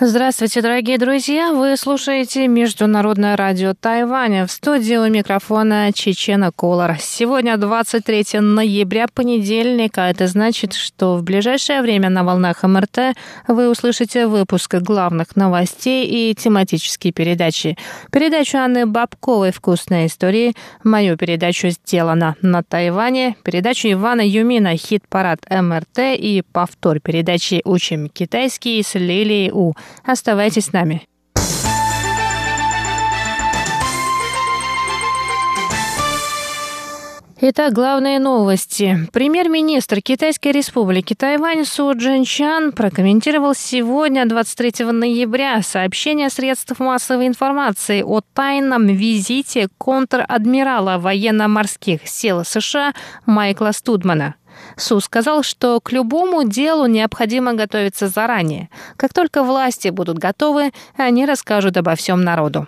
Здравствуйте, дорогие друзья! Вы слушаете Международное радио Тайваня. В студии у микрофона Чечена Колор. Сегодня 23 ноября, понедельник, а это значит, что в ближайшее время на волнах МРТ вы услышите выпуск главных новостей и тематические передачи. Передачу Анны Бабковой «Вкусные истории», мою передачу «Сделано на Тайване», передачу Ивана Юмина «Хит-парад МРТ» и повтор передачи «Учим китайский» с Лилией У. Оставайтесь с нами. Итак, главные новости. Премьер-министр Китайской республики Тайвань Су Джинчан прокомментировал сегодня, 23 ноября, сообщение средств массовой информации о тайном визите контр-адмирала военно-морских сил США Майкла Студмана. Су сказал, что к любому делу необходимо готовиться заранее. Как только власти будут готовы, они расскажут обо всем народу.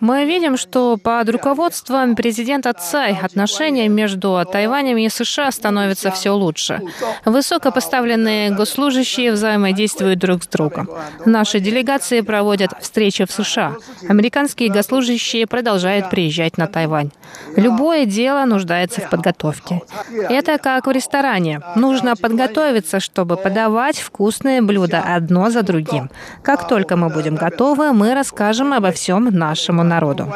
Мы видим, что под руководством президента Цай отношения между Тайванем и США становятся все лучше. Высокопоставленные госслужащие взаимодействуют друг с другом. Наши делегации проводят встречи в США. Американские госслужащие продолжают приезжать на Тайвань. Любое дело нуждается в подготовке. Это как в ресторане. Нужно подготовиться, чтобы подавать вкусные блюда одно за другим. Как только мы будем готовы, мы расскажем обо всем нашему народу.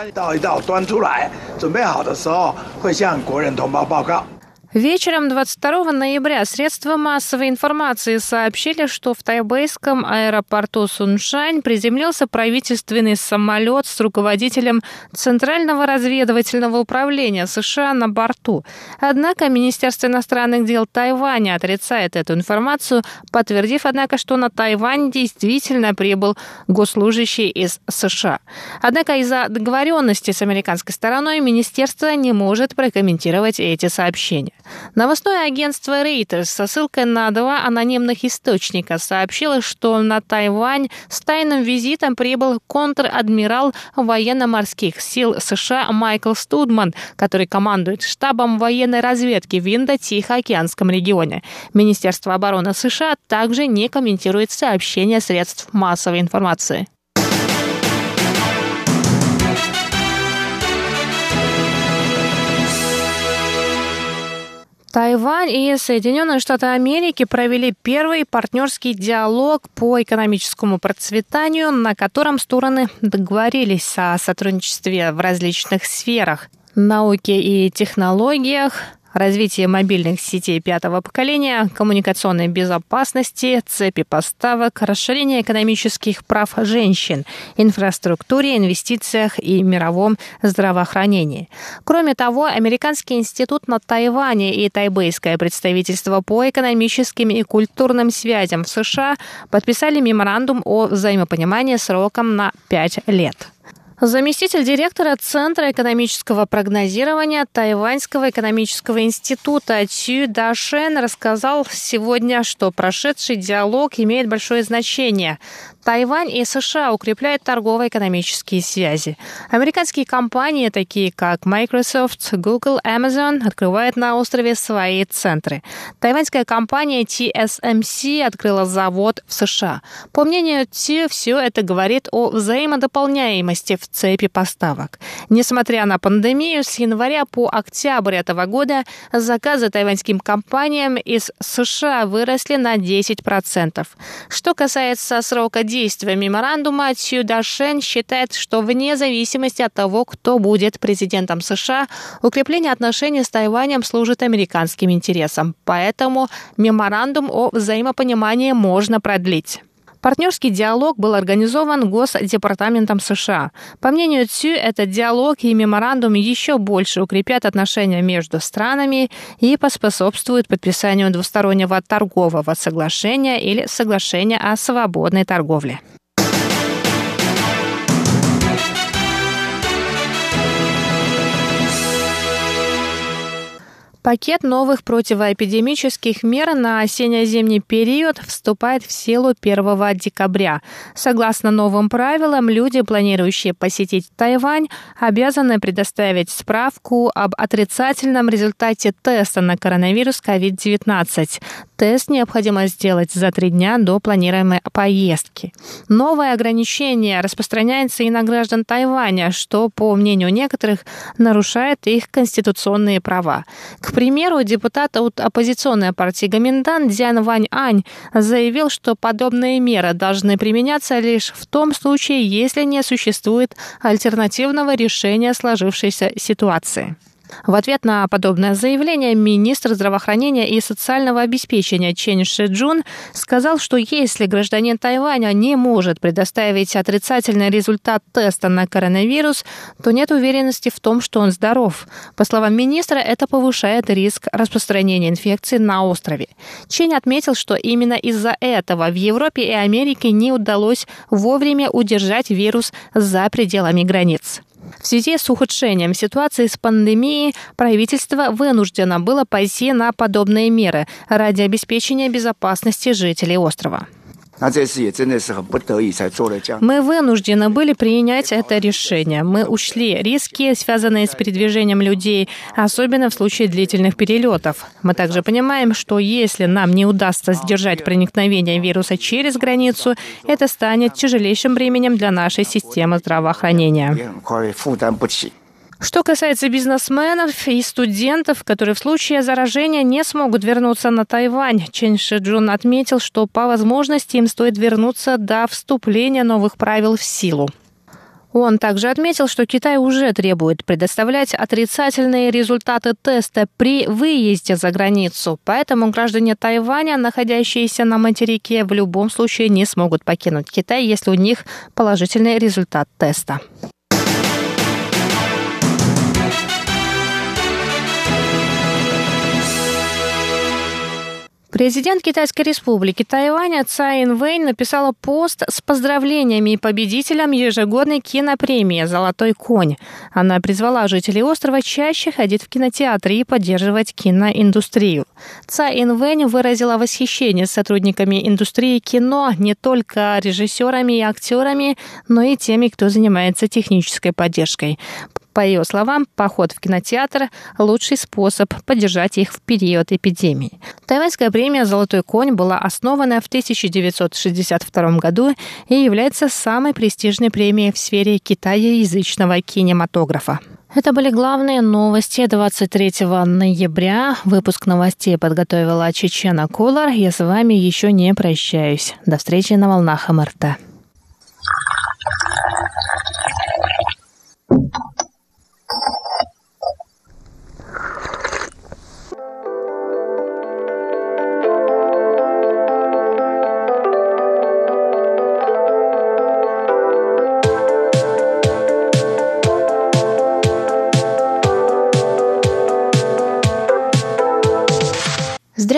Вечером 22 ноября средства массовой информации сообщили, что в тайбэйском аэропорту Суншань приземлился правительственный самолет с руководителем Центрального разведывательного управления США на борту. Однако Министерство иностранных дел Тайваня отрицает эту информацию, подтвердив, однако, что на Тайвань действительно прибыл госслужащий из США. Однако из-за договоренности с американской стороной министерство не может прокомментировать эти сообщения. Новостное агентство Reuters со ссылкой на два анонимных источника сообщило, что на Тайвань с тайным визитом прибыл контр-адмирал военно-морских сил США Майкл Студман, который командует штабом военной разведки в Индо-Тихоокеанском регионе. Министерство обороны США также не комментирует сообщения средств массовой информации. Тайвань и Соединенные Штаты Америки провели первый партнерский диалог по экономическому процветанию, на котором стороны договорились о сотрудничестве в различных сферах науке и технологиях, развитие мобильных сетей пятого поколения, коммуникационной безопасности, цепи поставок, расширение экономических прав женщин, инфраструктуре, инвестициях и мировом здравоохранении. Кроме того, Американский институт на Тайване и тайбэйское представительство по экономическим и культурным связям в США подписали меморандум о взаимопонимании сроком на пять лет. Заместитель директора Центра экономического прогнозирования Тайваньского экономического института Цю Дашен рассказал сегодня, что прошедший диалог имеет большое значение. Тайвань и США укрепляют торгово-экономические связи. Американские компании, такие как Microsoft, Google, Amazon, открывают на острове свои центры. Тайваньская компания TSMC открыла завод в США. По мнению Ти, все это говорит о взаимодополняемости в цепи поставок. Несмотря на пандемию, с января по октябрь этого года заказы тайваньским компаниям из США выросли на 10%. Что касается срока действия меморандума, Цю Дашен считает, что вне зависимости от того, кто будет президентом США, укрепление отношений с Тайванем служит американским интересам. Поэтому меморандум о взаимопонимании можно продлить. Партнерский диалог был организован Госдепартаментом США. По мнению Цю, этот диалог и меморандум еще больше укрепят отношения между странами и поспособствуют подписанию двустороннего торгового соглашения или соглашения о свободной торговле. Пакет новых противоэпидемических мер на осенне-зимний период вступает в силу 1 декабря. Согласно новым правилам, люди, планирующие посетить Тайвань, обязаны предоставить справку об отрицательном результате теста на коронавирус COVID-19. Тест необходимо сделать за три дня до планируемой поездки. Новое ограничение распространяется и на граждан Тайваня, что, по мнению некоторых, нарушает их конституционные права. К примеру, депутат от оппозиционной партии Гоминдан Дзян Вань Ань заявил, что подобные меры должны применяться лишь в том случае, если не существует альтернативного решения сложившейся ситуации. В ответ на подобное заявление министр здравоохранения и социального обеспечения Чен Шиджун сказал, что если гражданин Тайваня не может предоставить отрицательный результат теста на коронавирус, то нет уверенности в том, что он здоров. По словам министра, это повышает риск распространения инфекции на острове. Чен отметил, что именно из-за этого в Европе и Америке не удалось вовремя удержать вирус за пределами границ. В связи с ухудшением ситуации с пандемией правительство вынуждено было пойти на подобные меры ради обеспечения безопасности жителей острова. Мы вынуждены были принять это решение. Мы ушли риски, связанные с передвижением людей, особенно в случае длительных перелетов. Мы также понимаем, что если нам не удастся сдержать проникновение вируса через границу, это станет тяжелейшим бременем для нашей системы здравоохранения. Что касается бизнесменов и студентов, которые в случае заражения не смогут вернуться на Тайвань, Чен Шиджун отметил, что по возможности им стоит вернуться до вступления новых правил в силу. Он также отметил, что Китай уже требует предоставлять отрицательные результаты теста при выезде за границу, поэтому граждане Тайваня, находящиеся на материке, в любом случае не смогут покинуть Китай, если у них положительный результат теста. Президент Китайской республики Тайваня Цай Инвейн написала пост с поздравлениями победителям ежегодной кинопремии «Золотой конь». Она призвала жителей острова чаще ходить в кинотеатры и поддерживать киноиндустрию. Цай Инвейн выразила восхищение сотрудниками индустрии кино не только режиссерами и актерами, но и теми, кто занимается технической поддержкой. По ее словам, поход в кинотеатр – лучший способ поддержать их в период эпидемии. Тайваньская премия «Золотой конь» была основана в 1962 году и является самой престижной премией в сфере китаеязычного кинематографа. Это были главные новости 23 ноября. Выпуск новостей подготовила Чечена Кулар. Я с вами еще не прощаюсь. До встречи на волнах МРТ.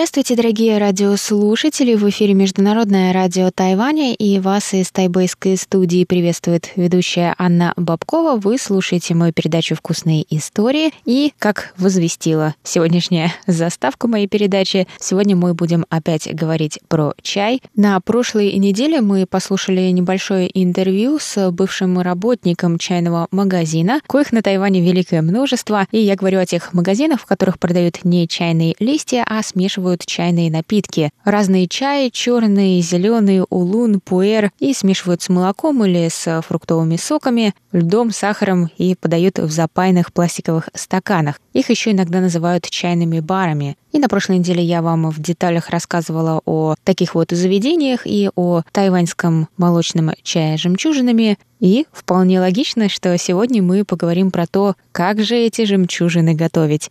Здравствуйте, дорогие радиослушатели! В эфире Международное радио Тайваня и вас из тайбэйской студии приветствует ведущая Анна Бабкова. Вы слушаете мою передачу «Вкусные истории». И, как возвестила сегодняшняя заставка моей передачи, сегодня мы будем опять говорить про чай. На прошлой неделе мы послушали небольшое интервью с бывшим работником чайного магазина, коих на Тайване великое множество. И я говорю о тех магазинах, в которых продают не чайные листья, а смешивают делают чайные напитки. Разные чаи, черные, зеленые, улун, пуэр, и смешивают с молоком или с фруктовыми соками, льдом, сахаром и подают в запаянных пластиковых стаканах. Их еще иногда называют чайными барами. И на прошлой неделе я вам в деталях рассказывала о таких вот заведениях и о тайваньском молочном чае с жемчужинами. И вполне логично, что сегодня мы поговорим про то, как же эти жемчужины готовить.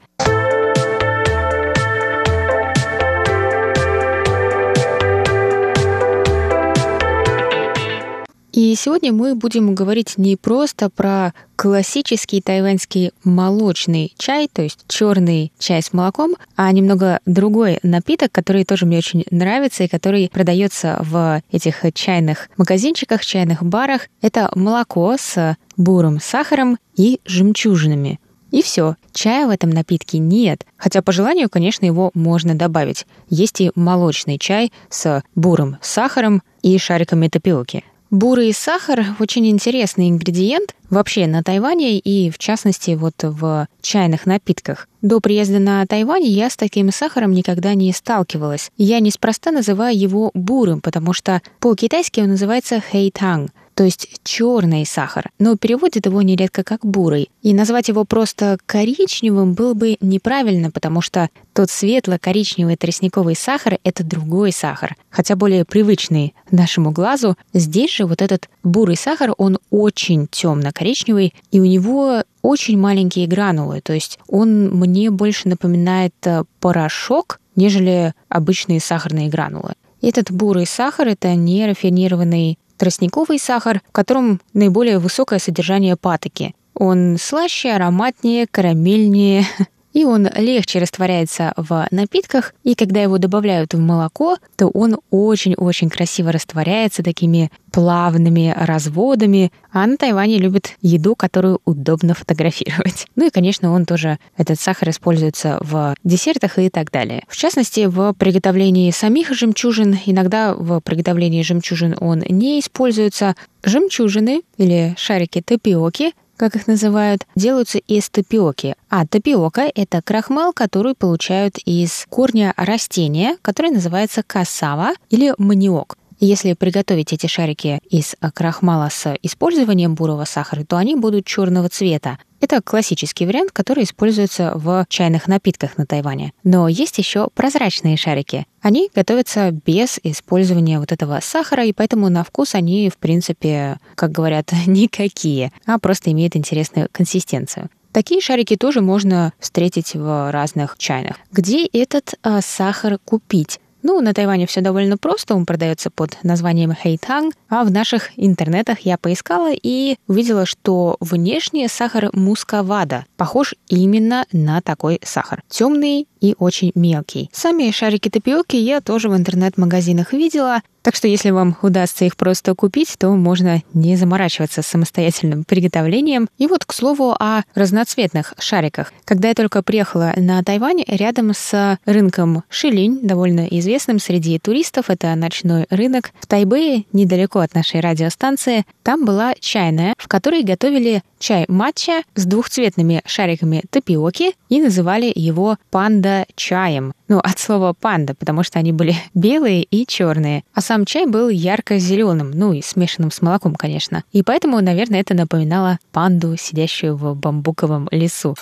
И сегодня мы будем говорить не просто про классический тайваньский молочный чай, то есть черный чай с молоком, а немного другой напиток, который тоже мне очень нравится и который продается в этих чайных магазинчиках, чайных барах. Это молоко с бурым сахаром и жемчужинами. И все, чая в этом напитке нет. Хотя по желанию, конечно, его можно добавить. Есть и молочный чай с бурым сахаром и шариками тапиоки. Бурый сахар – очень интересный ингредиент вообще на Тайване и, в частности, вот в чайных напитках. До приезда на Тайвань я с таким сахаром никогда не сталкивалась. Я неспроста называю его бурым, потому что по-китайски он называется хэйтанг, то есть черный сахар, но переводят его нередко как бурый. И назвать его просто коричневым было бы неправильно, потому что тот светло-коричневый тростниковый сахар — это другой сахар, хотя более привычный нашему глазу. Здесь же вот этот бурый сахар, он очень темно-коричневый, и у него очень маленькие гранулы, то есть он мне больше напоминает э, порошок, нежели обычные сахарные гранулы. Этот бурый сахар — это нерафинированный тростниковый сахар, в котором наиболее высокое содержание патоки. Он слаще, ароматнее, карамельнее, и он легче растворяется в напитках, и когда его добавляют в молоко, то он очень-очень красиво растворяется такими плавными разводами, а на Тайване любят еду, которую удобно фотографировать. Ну и, конечно, он тоже, этот сахар используется в десертах и так далее. В частности, в приготовлении самих жемчужин, иногда в приготовлении жемчужин он не используется. Жемчужины или шарики тапиоки как их называют, делаются из тапиоки. А тапиока – это крахмал, который получают из корня растения, которое называется касава или маниок. Если приготовить эти шарики из крахмала с использованием бурого сахара, то они будут черного цвета. Это классический вариант, который используется в чайных напитках на Тайване. Но есть еще прозрачные шарики. Они готовятся без использования вот этого сахара, и поэтому на вкус они, в принципе, как говорят, никакие, а просто имеют интересную консистенцию. Такие шарики тоже можно встретить в разных чайных. Где этот а, сахар купить? Ну, на Тайване все довольно просто, он продается под названием Хэйтанг, а в наших интернетах я поискала и увидела, что внешне сахар мусковада похож именно на такой сахар. Темный и очень мелкий. Сами шарики тапиоки я тоже в интернет-магазинах видела, так что если вам удастся их просто купить, то можно не заморачиваться с самостоятельным приготовлением. И вот, к слову, о разноцветных шариках. Когда я только приехала на Тайвань, рядом с рынком Шилинь, довольно известным среди туристов, это ночной рынок, в Тайбэе, недалеко от нашей радиостанции, там была чайная, в которой готовили чай матча с двухцветными шариками тапиоки и называли его панда чаем. Ну, от слова панда, потому что они были белые и черные. А сам чай был ярко-зеленым, ну и смешанным с молоком, конечно. И поэтому, наверное, это напоминало панду, сидящую в бамбуковом лесу.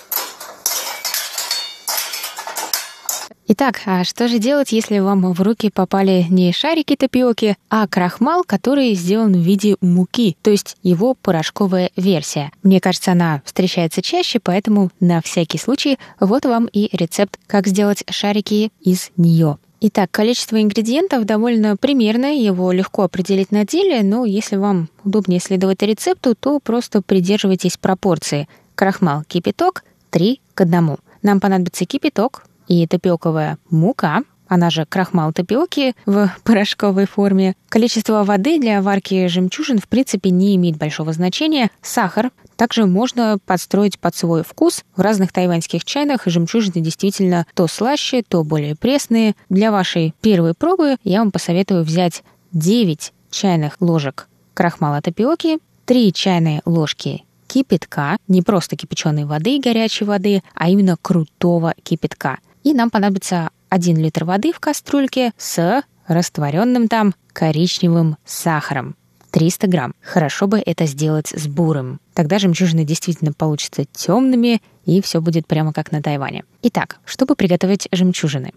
Итак, а что же делать, если вам в руки попали не шарики тапиоки, а крахмал, который сделан в виде муки, то есть его порошковая версия? Мне кажется, она встречается чаще, поэтому на всякий случай вот вам и рецепт, как сделать шарики из нее. Итак, количество ингредиентов довольно примерное, его легко определить на деле, но если вам удобнее следовать рецепту, то просто придерживайтесь пропорции. Крахмал кипяток 3 к 1. Нам понадобится кипяток, и тапиоковая мука, она же крахмал тапиоки в порошковой форме. Количество воды для варки жемчужин в принципе не имеет большого значения. Сахар также можно подстроить под свой вкус. В разных тайваньских чайных жемчужины действительно то слаще, то более пресные. Для вашей первой пробы я вам посоветую взять 9 чайных ложек крахмала тапиоки, 3 чайные ложки кипятка, не просто кипяченой воды и горячей воды, а именно крутого кипятка – и нам понадобится 1 литр воды в кастрюльке с растворенным там коричневым сахаром. 300 грамм. Хорошо бы это сделать с бурым. Тогда жемчужины действительно получатся темными, и все будет прямо как на Тайване. Итак, чтобы приготовить жемчужины.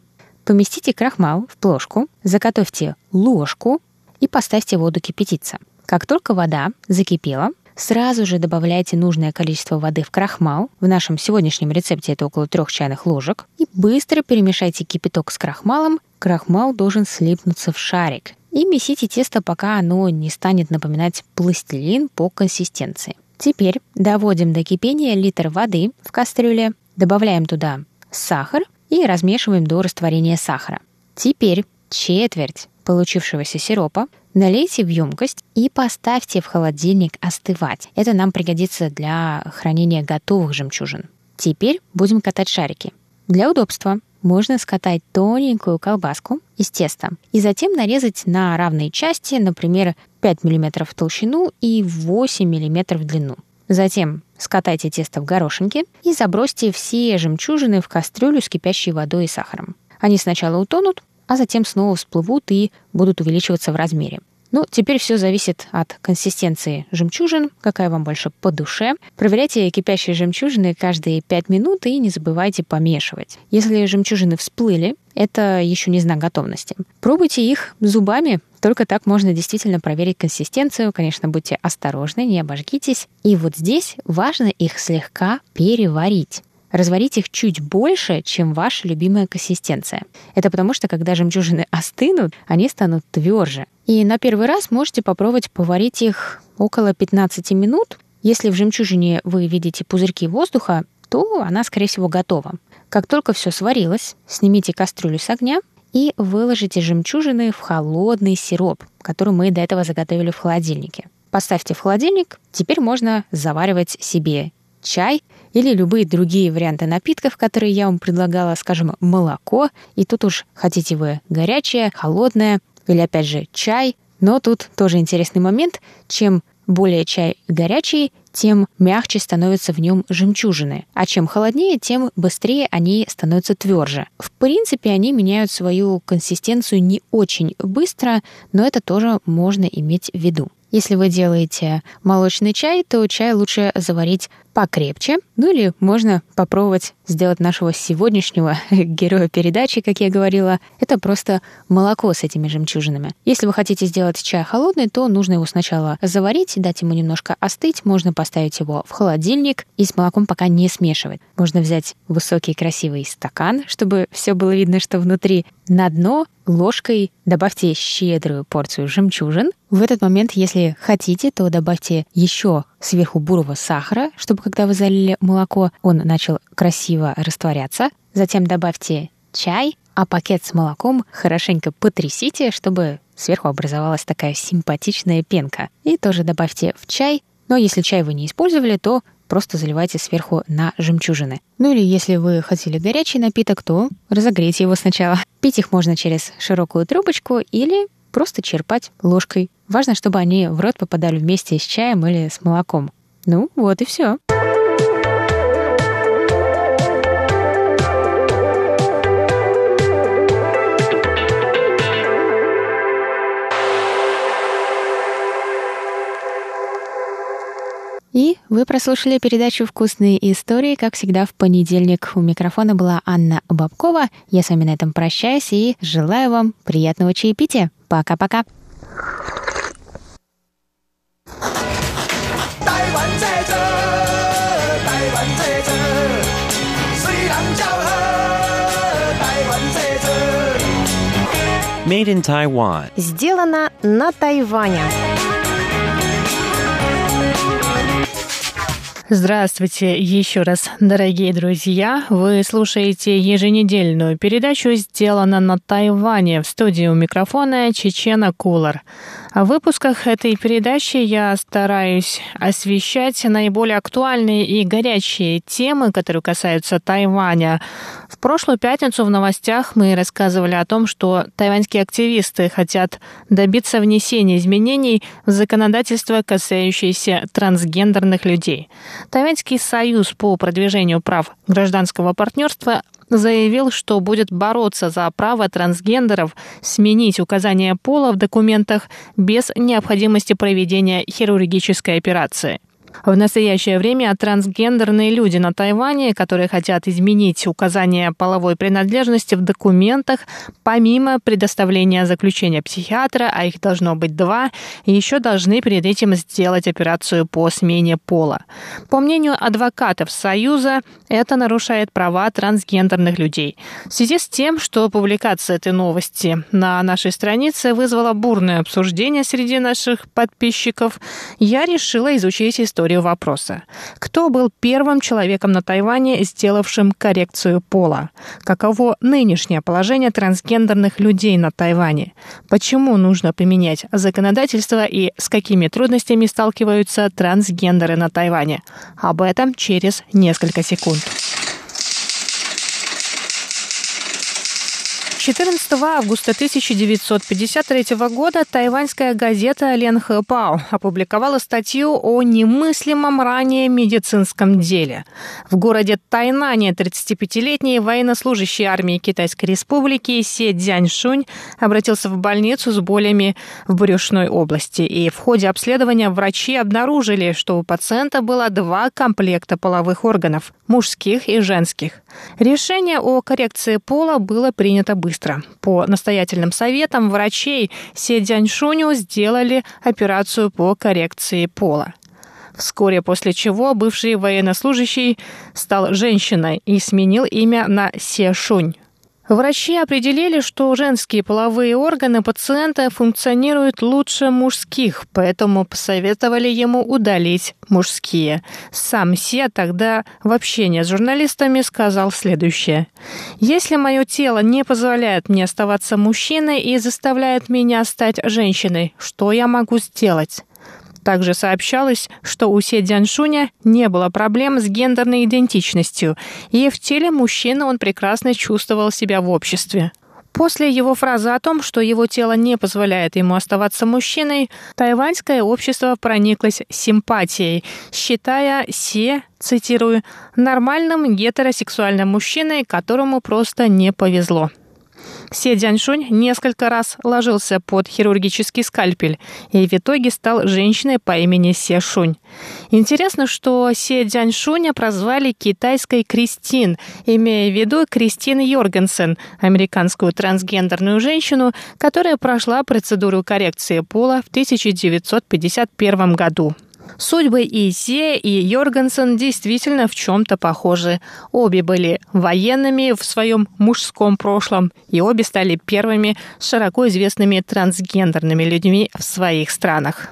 Поместите крахмал в плошку, заготовьте ложку и поставьте воду кипятиться. Как только вода закипела, Сразу же добавляйте нужное количество воды в крахмал. В нашем сегодняшнем рецепте это около трех чайных ложек. И быстро перемешайте кипяток с крахмалом. Крахмал должен слипнуться в шарик. И месите тесто, пока оно не станет напоминать пластилин по консистенции. Теперь доводим до кипения литр воды в кастрюле, добавляем туда сахар и размешиваем до растворения сахара. Теперь четверть получившегося сиропа Налейте в емкость и поставьте в холодильник остывать. Это нам пригодится для хранения готовых жемчужин. Теперь будем катать шарики. Для удобства можно скатать тоненькую колбаску из теста и затем нарезать на равные части, например, 5 мм в толщину и 8 мм в длину. Затем скатайте тесто в горошинки и забросьте все жемчужины в кастрюлю с кипящей водой и сахаром. Они сначала утонут, а затем снова всплывут и будут увеличиваться в размере. Ну, теперь все зависит от консистенции жемчужин, какая вам больше по душе. Проверяйте кипящие жемчужины каждые 5 минут и не забывайте помешивать. Если жемчужины всплыли, это еще не знак готовности. Пробуйте их зубами, только так можно действительно проверить консистенцию. Конечно, будьте осторожны, не обожгитесь. И вот здесь важно их слегка переварить разварить их чуть больше, чем ваша любимая консистенция. Это потому что, когда жемчужины остынут, они станут тверже. И на первый раз можете попробовать поварить их около 15 минут. Если в жемчужине вы видите пузырьки воздуха, то она, скорее всего, готова. Как только все сварилось, снимите кастрюлю с огня и выложите жемчужины в холодный сироп, который мы до этого заготовили в холодильнике. Поставьте в холодильник, теперь можно заваривать себе чай или любые другие варианты напитков, которые я вам предлагала, скажем, молоко. И тут уж хотите вы горячее, холодное или, опять же, чай. Но тут тоже интересный момент. Чем более чай горячий, тем мягче становятся в нем жемчужины. А чем холоднее, тем быстрее они становятся тверже. В принципе, они меняют свою консистенцию не очень быстро, но это тоже можно иметь в виду. Если вы делаете молочный чай, то чай лучше заварить покрепче. Ну или можно попробовать сделать нашего сегодняшнего героя передачи, как я говорила. Это просто молоко с этими жемчужинами. Если вы хотите сделать чай холодный, то нужно его сначала заварить, дать ему немножко остыть. Можно поставить его в холодильник и с молоком пока не смешивать. Можно взять высокий красивый стакан, чтобы все было видно, что внутри. На дно ложкой добавьте щедрую порцию жемчужин. В этот момент, если хотите, то добавьте еще сверху бурого сахара, чтобы когда вы залили молоко, он начал красиво растворяться. Затем добавьте чай, а пакет с молоком хорошенько потрясите, чтобы сверху образовалась такая симпатичная пенка. И тоже добавьте в чай. Но если чай вы не использовали, то просто заливайте сверху на жемчужины. Ну или если вы хотели горячий напиток, то разогрейте его сначала. Пить их можно через широкую трубочку или просто черпать ложкой. Важно, чтобы они в рот попадали вместе с чаем или с молоком. Ну, вот и все. И вы прослушали передачу «Вкусные истории». Как всегда, в понедельник у микрофона была Анна Бабкова. Я с вами на этом прощаюсь и желаю вам приятного чаепития. Пока-пока. Made in Taiwan. Сделано на Тайване. Здравствуйте еще раз, дорогие друзья. Вы слушаете еженедельную передачу «Сделано на Тайване» в студии у микрофона Чечена Кулар. В выпусках этой передачи я стараюсь освещать наиболее актуальные и горячие темы, которые касаются Тайваня. В прошлую пятницу в новостях мы рассказывали о том, что тайваньские активисты хотят добиться внесения изменений в законодательство, касающееся трансгендерных людей. Тайваньский союз по продвижению прав гражданского партнерства заявил, что будет бороться за право трансгендеров сменить указание пола в документах без необходимости проведения хирургической операции. В настоящее время трансгендерные люди на Тайване, которые хотят изменить указание половой принадлежности в документах, помимо предоставления заключения психиатра, а их должно быть два, еще должны перед этим сделать операцию по смене пола. По мнению адвокатов Союза, это нарушает права трансгендерных людей. В связи с тем, что публикация этой новости на нашей странице вызвала бурное обсуждение среди наших подписчиков, я решила изучить историю историю вопроса. Кто был первым человеком на Тайване, сделавшим коррекцию пола? Каково нынешнее положение трансгендерных людей на Тайване? Почему нужно поменять законодательство и с какими трудностями сталкиваются трансгендеры на Тайване? Об этом через несколько секунд. 14 августа 1953 года тайваньская газета Лен Хэпао опубликовала статью о немыслимом ранее медицинском деле. В городе Тайнане 35-летний военнослужащий армии Китайской Республики Се Дзяньшунь обратился в больницу с болями в брюшной области. И в ходе обследования врачи обнаружили, что у пациента было два комплекта половых органов – мужских и женских. Решение о коррекции пола было принято быстро. По настоятельным советам врачей Се Дзяньшуню сделали операцию по коррекции пола. Вскоре после чего бывший военнослужащий стал женщиной и сменил имя на Се Шунь. Врачи определили, что женские половые органы пациента функционируют лучше мужских, поэтому посоветовали ему удалить мужские. Сам Се тогда в общении с журналистами сказал следующее. «Если мое тело не позволяет мне оставаться мужчиной и заставляет меня стать женщиной, что я могу сделать?» Также сообщалось, что у Се Дзяншуня не было проблем с гендерной идентичностью, и в теле мужчины он прекрасно чувствовал себя в обществе. После его фразы о том, что его тело не позволяет ему оставаться мужчиной, тайваньское общество прониклось симпатией, считая Се, цитирую, нормальным гетеросексуальным мужчиной, которому просто не повезло. Се Дзяньшунь несколько раз ложился под хирургический скальпель и в итоге стал женщиной по имени Се Шунь. Интересно, что Се Дзяньшуня прозвали китайской Кристин, имея в виду Кристин Йоргенсен, американскую трансгендерную женщину, которая прошла процедуру коррекции пола в 1951 году. Судьбы и Се, и Йоргенсен действительно в чем-то похожи. Обе были военными в своем мужском прошлом, и обе стали первыми широко известными трансгендерными людьми в своих странах.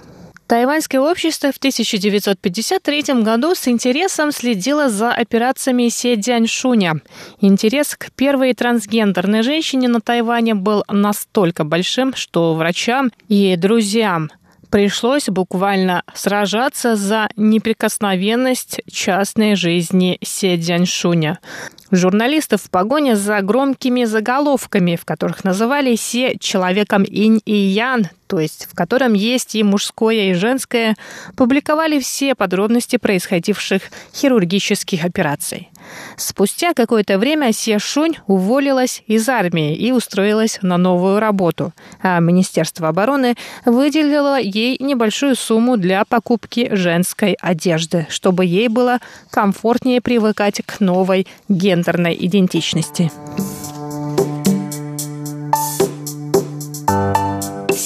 Тайваньское общество в 1953 году с интересом следило за операциями Се Дзяньшуня. Интерес к первой трансгендерной женщине на Тайване был настолько большим, что врачам и друзьям пришлось буквально сражаться за неприкосновенность частной жизни Се Дзяньшуня. Журналистов в погоне за громкими заголовками, в которых называли Се человеком инь и ян, то есть в котором есть и мужское, и женское, публиковали все подробности происходивших хирургических операций. Спустя какое-то время Се Шунь уволилась из армии и устроилась на новую работу, а Министерство обороны выделило ей небольшую сумму для покупки женской одежды, чтобы ей было комфортнее привыкать к новой гендерной идентичности.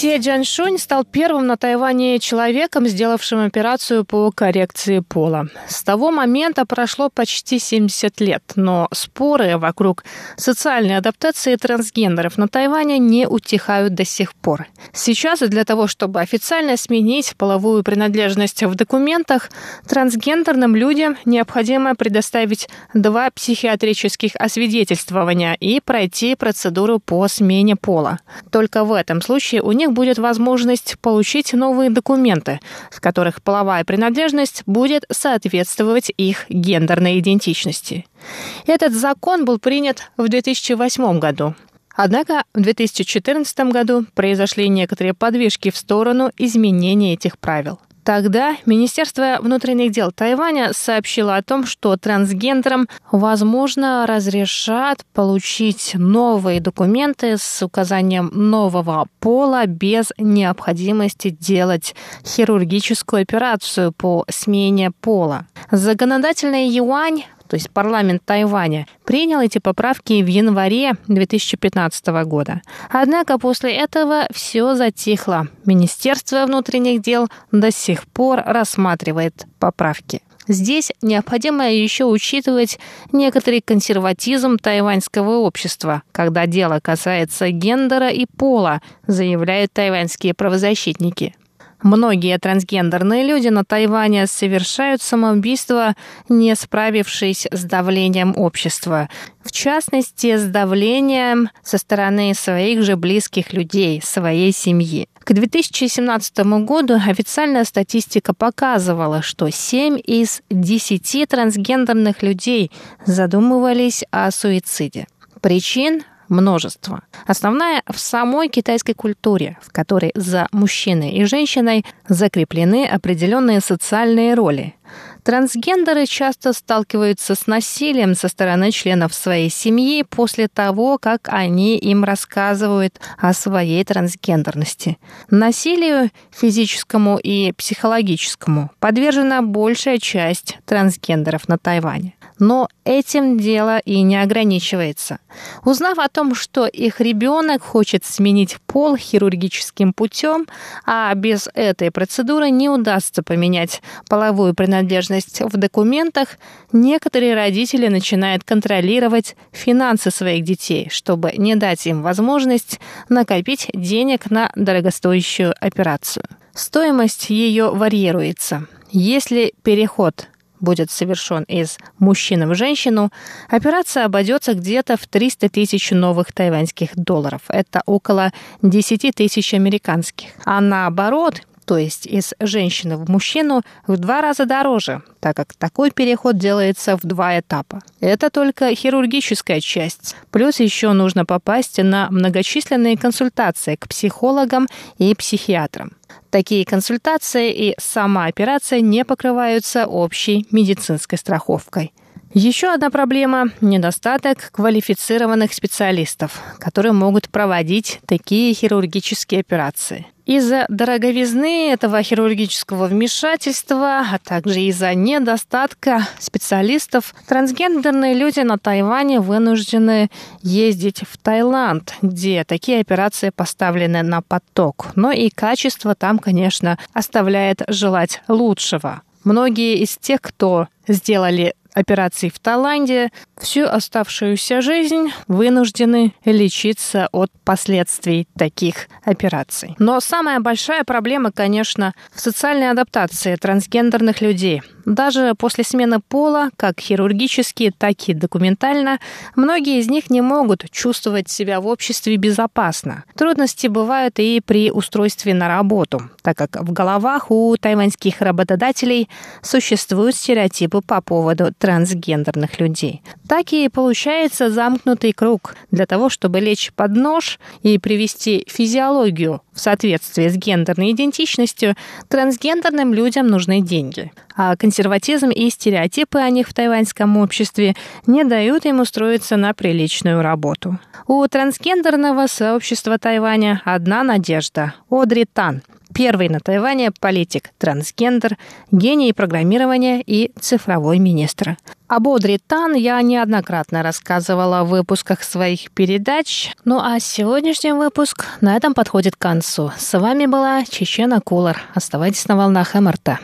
Се Джаншунь стал первым на Тайване человеком, сделавшим операцию по коррекции пола. С того момента прошло почти 70 лет, но споры вокруг социальной адаптации трансгендеров на Тайване не утихают до сих пор. Сейчас для того, чтобы официально сменить половую принадлежность в документах, трансгендерным людям необходимо предоставить два психиатрических освидетельствования и пройти процедуру по смене пола. Только в этом случае у них будет возможность получить новые документы, в которых половая принадлежность будет соответствовать их гендерной идентичности. Этот закон был принят в 2008 году. Однако в 2014 году произошли некоторые подвижки в сторону изменения этих правил. Тогда Министерство внутренних дел Тайваня сообщило о том, что трансгендерам, возможно, разрешат получить новые документы с указанием нового пола без необходимости делать хирургическую операцию по смене пола. Законодательный юань то есть парламент Тайваня, принял эти поправки в январе 2015 года. Однако после этого все затихло. Министерство внутренних дел до сих пор рассматривает поправки. Здесь необходимо еще учитывать некоторый консерватизм тайваньского общества, когда дело касается гендера и пола, заявляют тайваньские правозащитники. Многие трансгендерные люди на Тайване совершают самоубийство, не справившись с давлением общества. В частности, с давлением со стороны своих же близких людей, своей семьи. К 2017 году официальная статистика показывала, что 7 из 10 трансгендерных людей задумывались о суициде. Причин множество. Основная в самой китайской культуре, в которой за мужчиной и женщиной закреплены определенные социальные роли. Трансгендеры часто сталкиваются с насилием со стороны членов своей семьи после того, как они им рассказывают о своей трансгендерности. Насилию физическому и психологическому подвержена большая часть трансгендеров на Тайване. Но этим дело и не ограничивается. Узнав о том, что их ребенок хочет сменить пол хирургическим путем, а без этой процедуры не удастся поменять половую принадлежность в документах, некоторые родители начинают контролировать финансы своих детей, чтобы не дать им возможность накопить денег на дорогостоящую операцию. Стоимость ее варьируется. Если переход будет совершен из мужчины в женщину, операция обойдется где-то в 300 тысяч новых тайваньских долларов. Это около 10 тысяч американских. А наоборот, то есть из женщины в мужчину, в два раза дороже, так как такой переход делается в два этапа. Это только хирургическая часть. Плюс еще нужно попасть на многочисленные консультации к психологам и психиатрам. Такие консультации и сама операция не покрываются общей медицинской страховкой. Еще одна проблема – недостаток квалифицированных специалистов, которые могут проводить такие хирургические операции. Из-за дороговизны этого хирургического вмешательства, а также из-за недостатка специалистов, трансгендерные люди на Тайване вынуждены ездить в Таиланд, где такие операции поставлены на поток. Но и качество там, конечно, оставляет желать лучшего. Многие из тех, кто сделали операций в Таиланде, всю оставшуюся жизнь вынуждены лечиться от последствий таких операций. Но самая большая проблема, конечно, в социальной адаптации трансгендерных людей. Даже после смены пола, как хирургически, так и документально, многие из них не могут чувствовать себя в обществе безопасно. Трудности бывают и при устройстве на работу, так как в головах у тайваньских работодателей существуют стереотипы по поводу трансгендерных людей. Так и получается замкнутый круг. Для того, чтобы лечь под нож и привести физиологию в соответствии с гендерной идентичностью, трансгендерным людям нужны деньги. А консерватизм и стереотипы о них в тайваньском обществе не дают им устроиться на приличную работу. У трансгендерного сообщества Тайваня одна надежда – Одри Тан – Первый на Тайване политик, трансгендер, гений программирования и цифровой министр. Об Одри Тан я неоднократно рассказывала в выпусках своих передач. Ну а сегодняшний выпуск на этом подходит к концу. С вами была Чечена Кулар. Оставайтесь на волнах МРТ.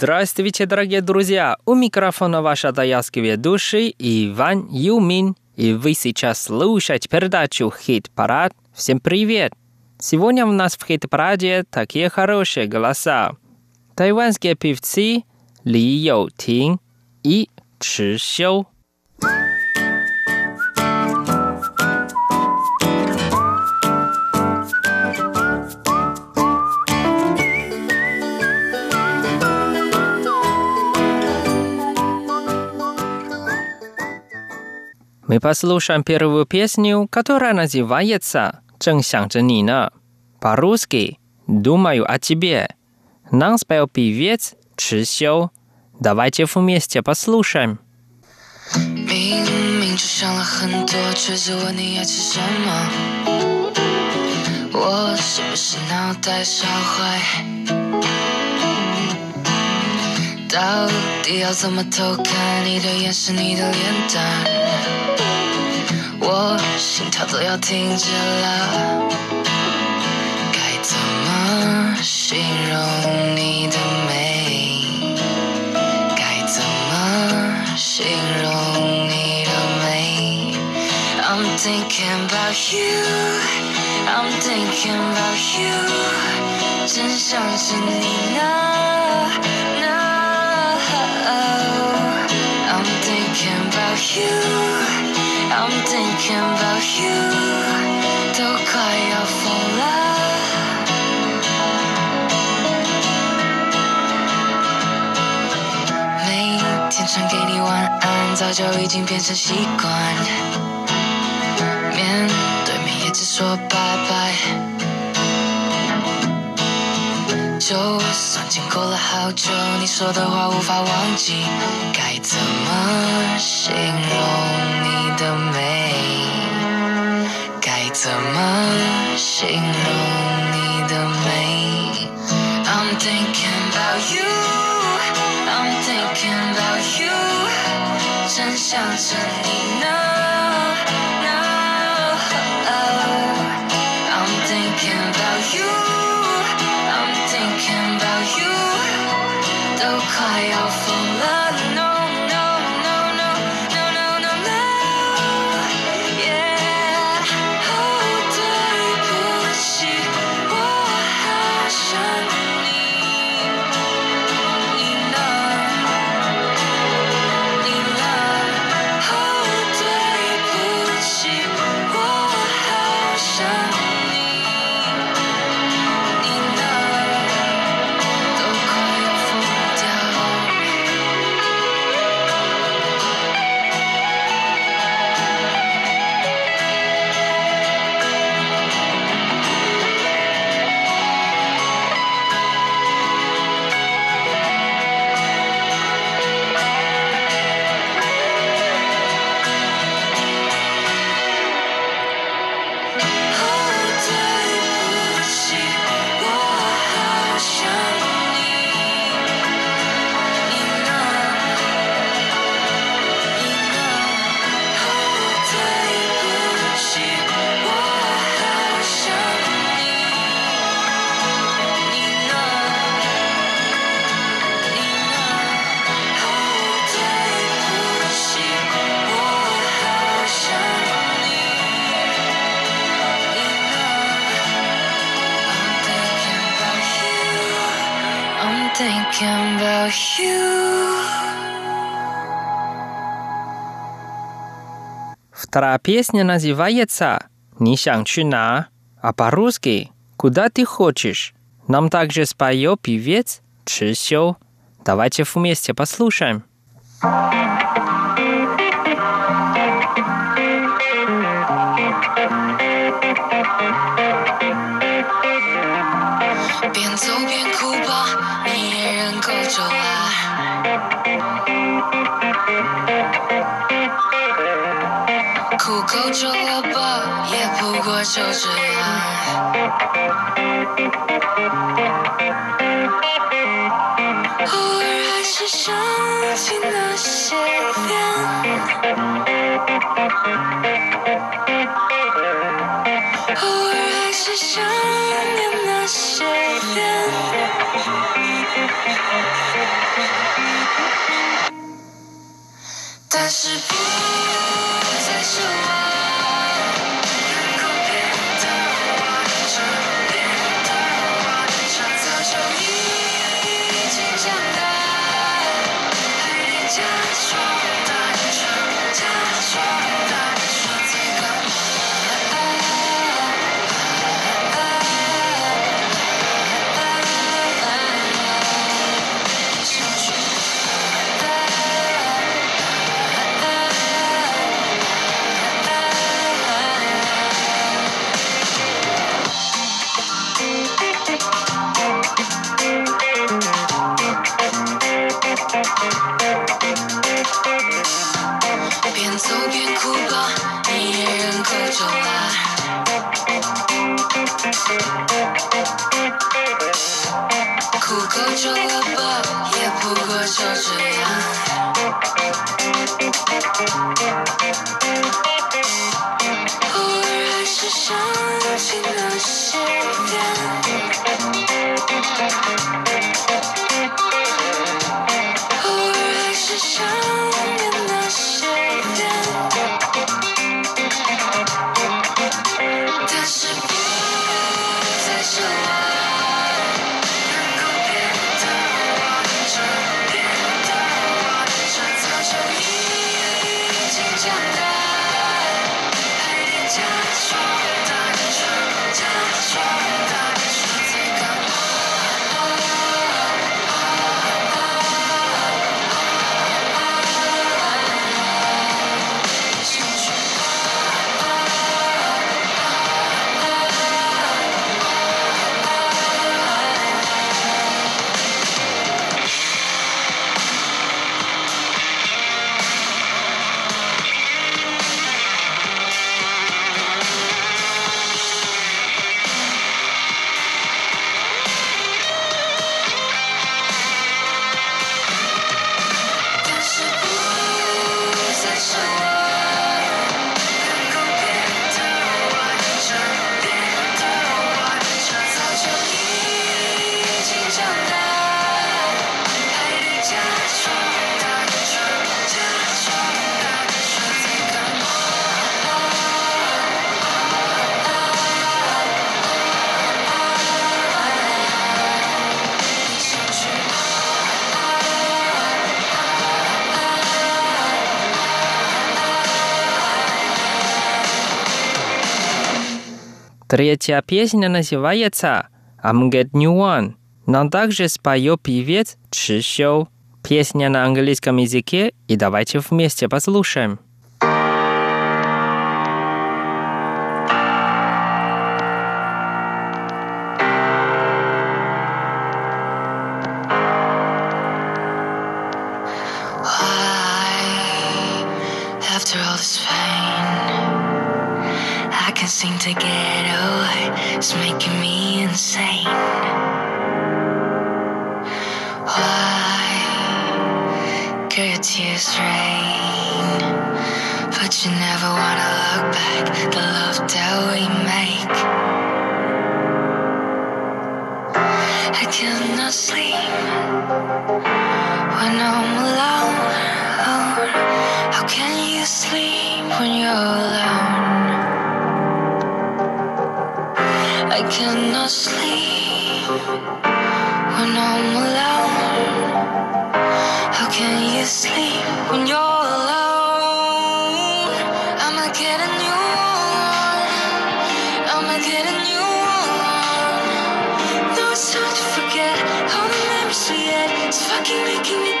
Здравствуйте, дорогие друзья! У микрофона ваш адаялский ведущий Иван Юмин. И вы сейчас слушаете передачу «Хит-парад». Всем привет! Сегодня у нас в хит-параде такие хорошие голоса. Тайванские певцы Ли Йоу Тин и Чи Сю. 没 послушаем первую песню, которая называется «正想着你呢». По-русски «Думаю о тебе». Нам спел певец Чи Сю. Давайте вместе послушаем. 明明只想了很多，却只问你爱吃什么。我是不是脑袋烧坏？到底要怎么偷看你的眼神，你的脸蛋？ 我心跳都要停止了，该怎么形容你的美？该怎么形容你的美？I'm thinking about you, I'm thinking about you，真想是你呢呢。I'm thinking about you, I'm thinking about you，都快要疯了。每天传给你晚安，早就已经变成习惯。只说拜拜，就算经过了好久，你说的话无法忘记，该怎么形容你的美？该怎么形容你的美？I'm thinking about you, I'm thinking about you，真想着你呢。快要 Вторая песня называется «Не чуна», а по-русски «Куда ты хочешь». Нам также споет певец Чи Сю. Давайте вместе послушаем. Thank you. 边哭吧，你也忍够久了。吧，也不过就这样。偶尔还是想起那些天，偶尔还是想念那些天，但是不。sure. Третья песня называется «I'm Get New One». Нам также споет певец Чи. Песня на английском языке, и давайте вместе послушаем. home alone? How can you sleep when you're alone? I'ma get a new one. I'ma get a new one. No time to forget all the memories we had. It's fucking making me.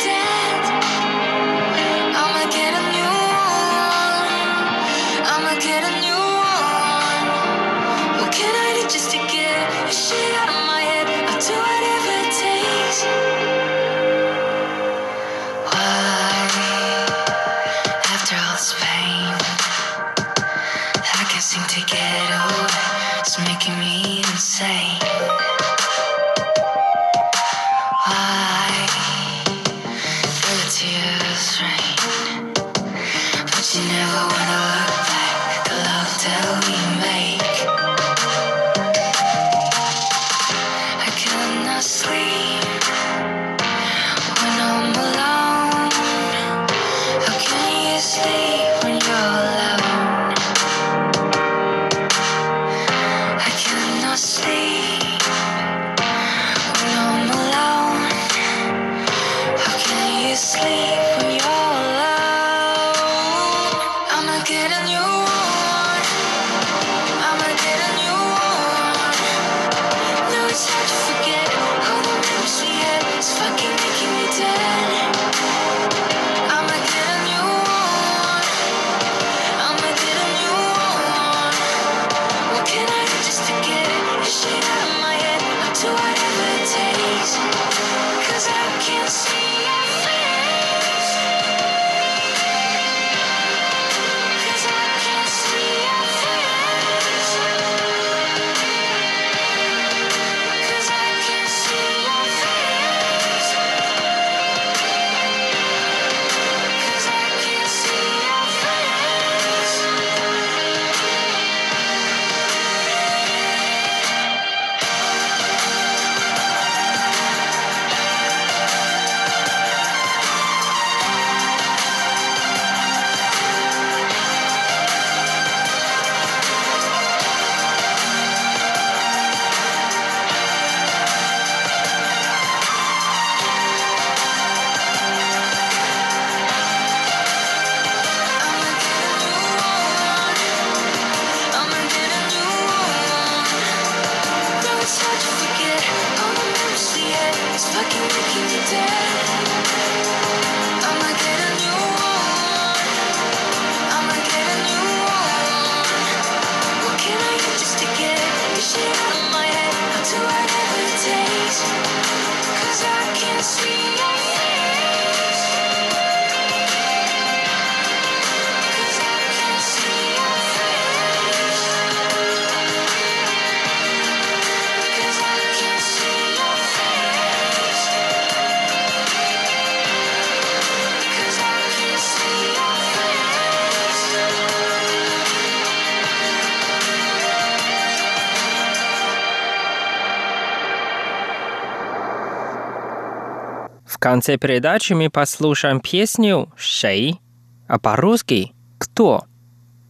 Конце передачи мы послушаем песню «Шей», а по-русски «Кто?».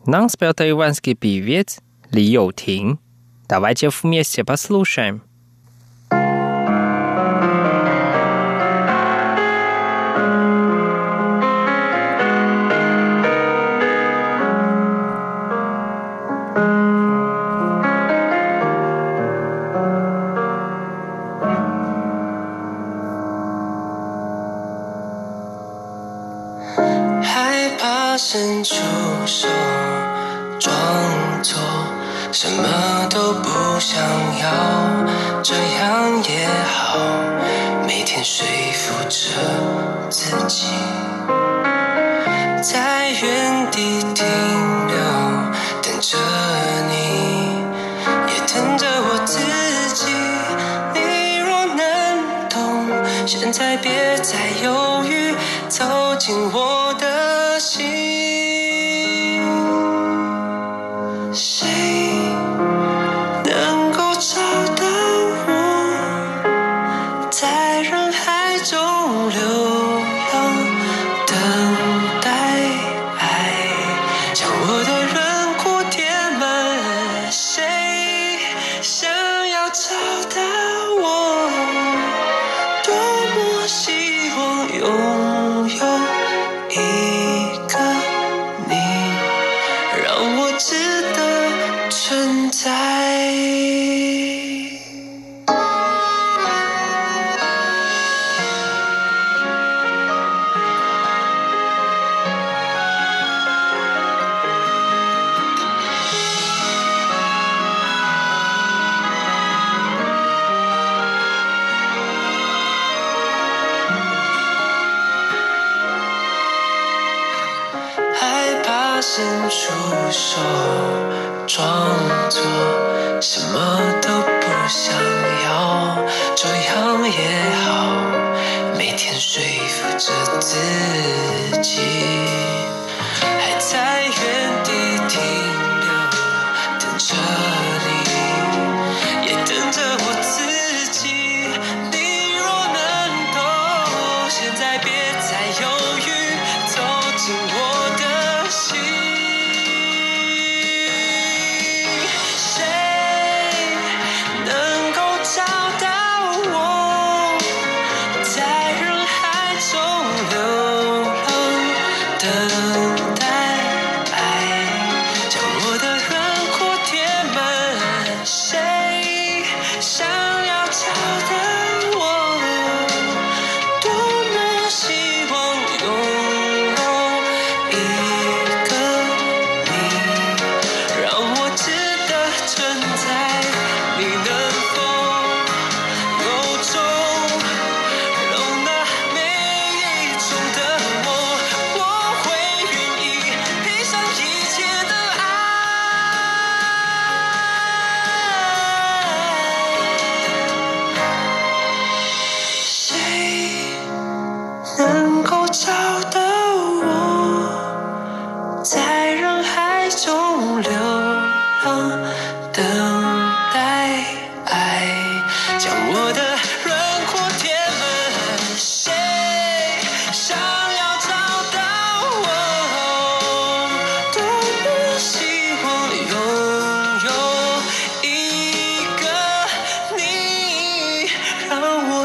Нам спел тайванский певец Ли Йоу Тин. Давайте вместе послушаем. 不说装作什么都不想要这样也好每天说服着自己还在原地停留等着你也等着我自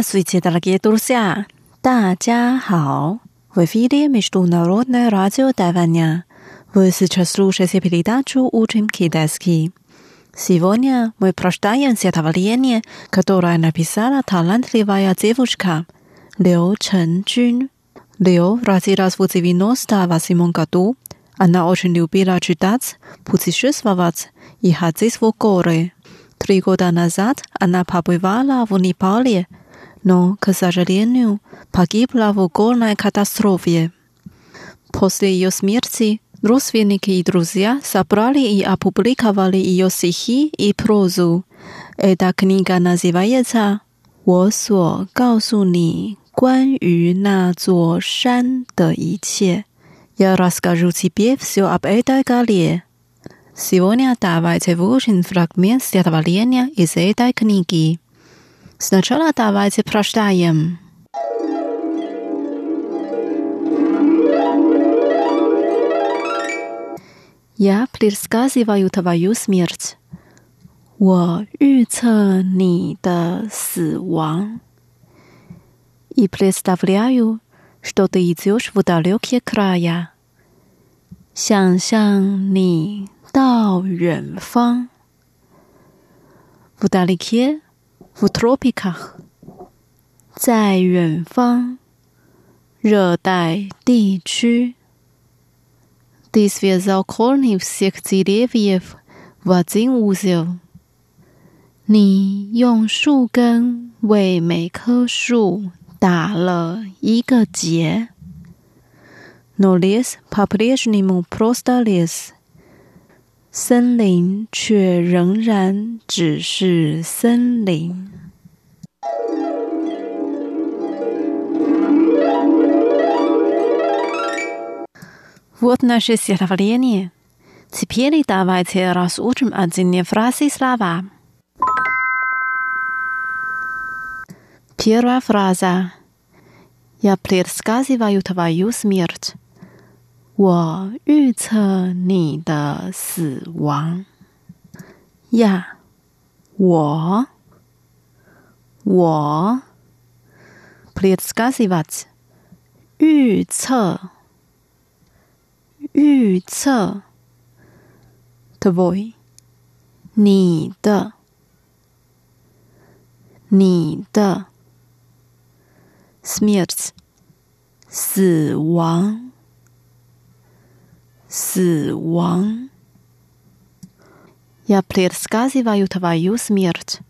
Здравствуйте, дорогие друзья! 大家好! В эфире Международное радио Тайваня. Вы сейчас слушаете передачу «Учим китайский». Сегодня мы прочитаем стихотворение, которое написала талантливая девушка Лю Чэнджун. Лю родилась в 98 году. Она очень любила читать, путешествовать и ходить в горы. Три года назад она побывала в Непале, но, к сожалению, погибла в горной катастрофе. После ее смерти родственники и друзья собрали и опубликовали ее стихи и прозу. Эта книга называется «我所告诉你关于那座山的一切». Я расскажу тебе все об этой горе. Сегодня давайте выучим фрагмент стихотворения из этой книги. Сначала давайте прочитаем. Я предсказываю твою смерть. 我预测你的死亡. И представляю, что ты идешь в далекие края. 想象你到远方。Вдалеке, в Futropica，在远方，热带地区。This is a corner of Sixtyev, within Uzil。你用树根为每棵树打了一个结。Nolis populationum prostalice. 森林却仍然只是森林。Вот наше стихотворение. Теперь давайте разучим отдельные фразы и слова. Первая фраза. Я предсказываю твою смерть. 我预测你的死亡呀！我我 predictscazivats 预测预测 the boy 你的你的 smiths 死亡。死亡。Я предсказываю твою смерть。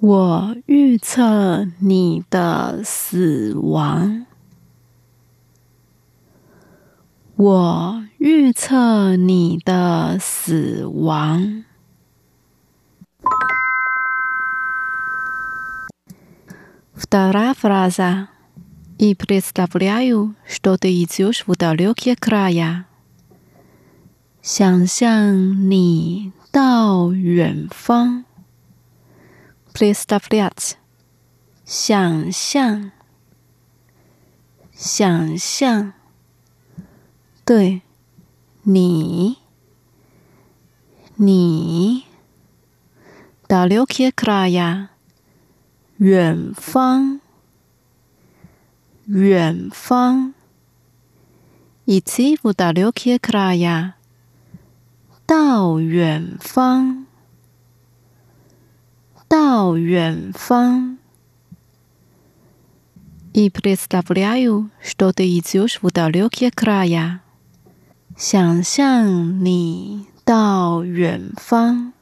我预测你的死亡。我预测你的死亡。Вторая фраза. И представляю, что ты идешь в далекие края. 想象你到远方。Please stop that。想象。想象。对。你。你。W K K Raya。远方。远方。It's evil 呀 K Raya。到远方，到远方。И представляю, что ты идешь в далекие края。想象你到远方，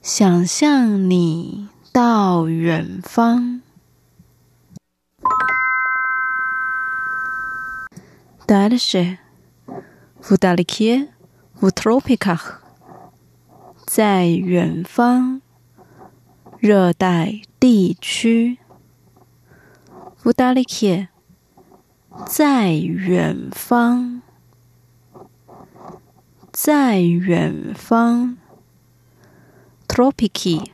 想象你到远方。Дальше. v u d a l i k i e v u t r o p i k a 在远方，热带地区。v u d a l i k i 在远方，在远方。t r o p i k i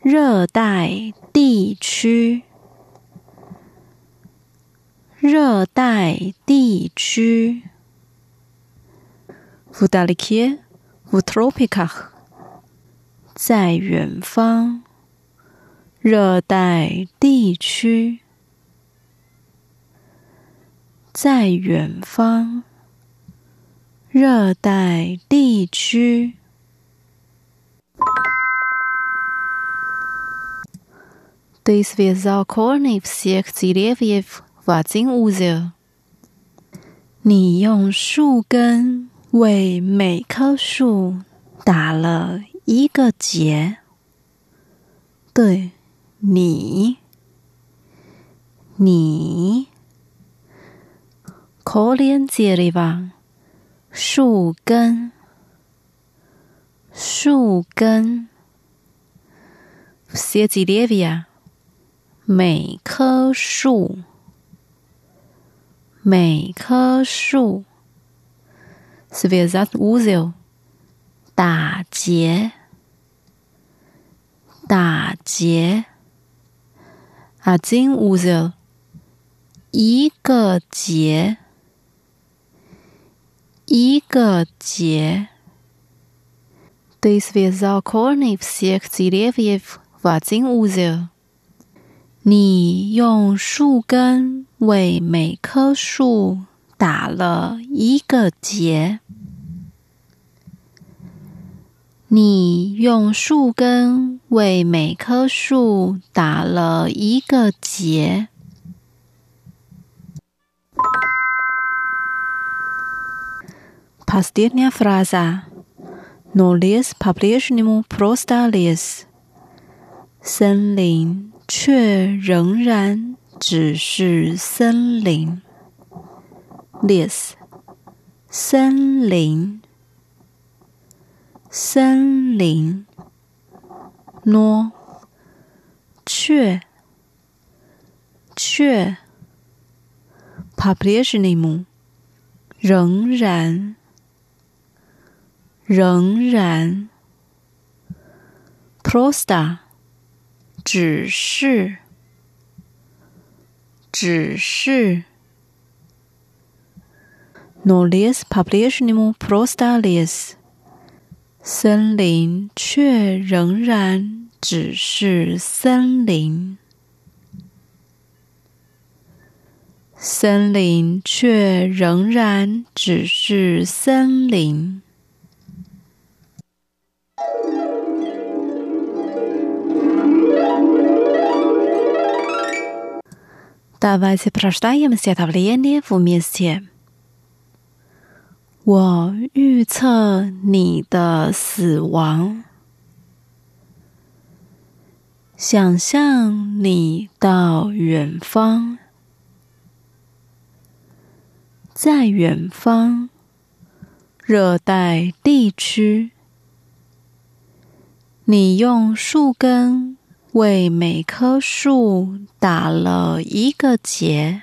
热带地区，热带地区。В далеке, в тропиках，在远方，热带地区，在远方，热带地区。Ты связал корни всех деревьев в один узел。你用树根 为每棵树打了一个结。对，你，你，可怜杰里吧，树根，树根，写几列比？每棵树，每棵树。斯维扎乌兹尔打结，打结，阿金乌兹尔一个结，一个结。对斯维扎科尼夫谢克杰夫耶夫阿金乌兹尔，你用树根为每棵树。打了一个结。你用树根为每棵树打了一个结。Последняя фраза: "No less по-прежнему просто лес". 森林。却仍然只是森林。 this 森林森林 no 雀雀 population name 仍然仍然 prosta 只是只是 No less population просто less。森林却仍然只是森林。森林却仍然只是森林。Давайте прочитаем стихотворение вместе. 我预测你的死亡，想象你到远方，在远方。热带地区，你用树根。为每棵树打了一个结，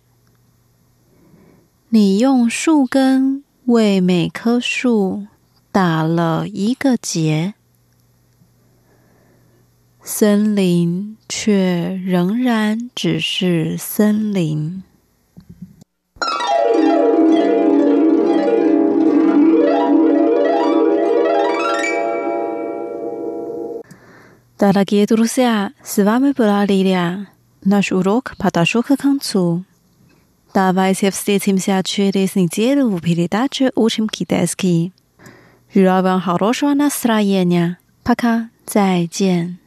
你用树根为每棵树打了一个结，森林却仍然只是森林。Дорогие друзья, с вами была Лилия. Наш урок подошел к концу. Давайте встретимся через неделю в передаче «Учим китайский». Желаю вам хорошего настроения. Пока, 再见。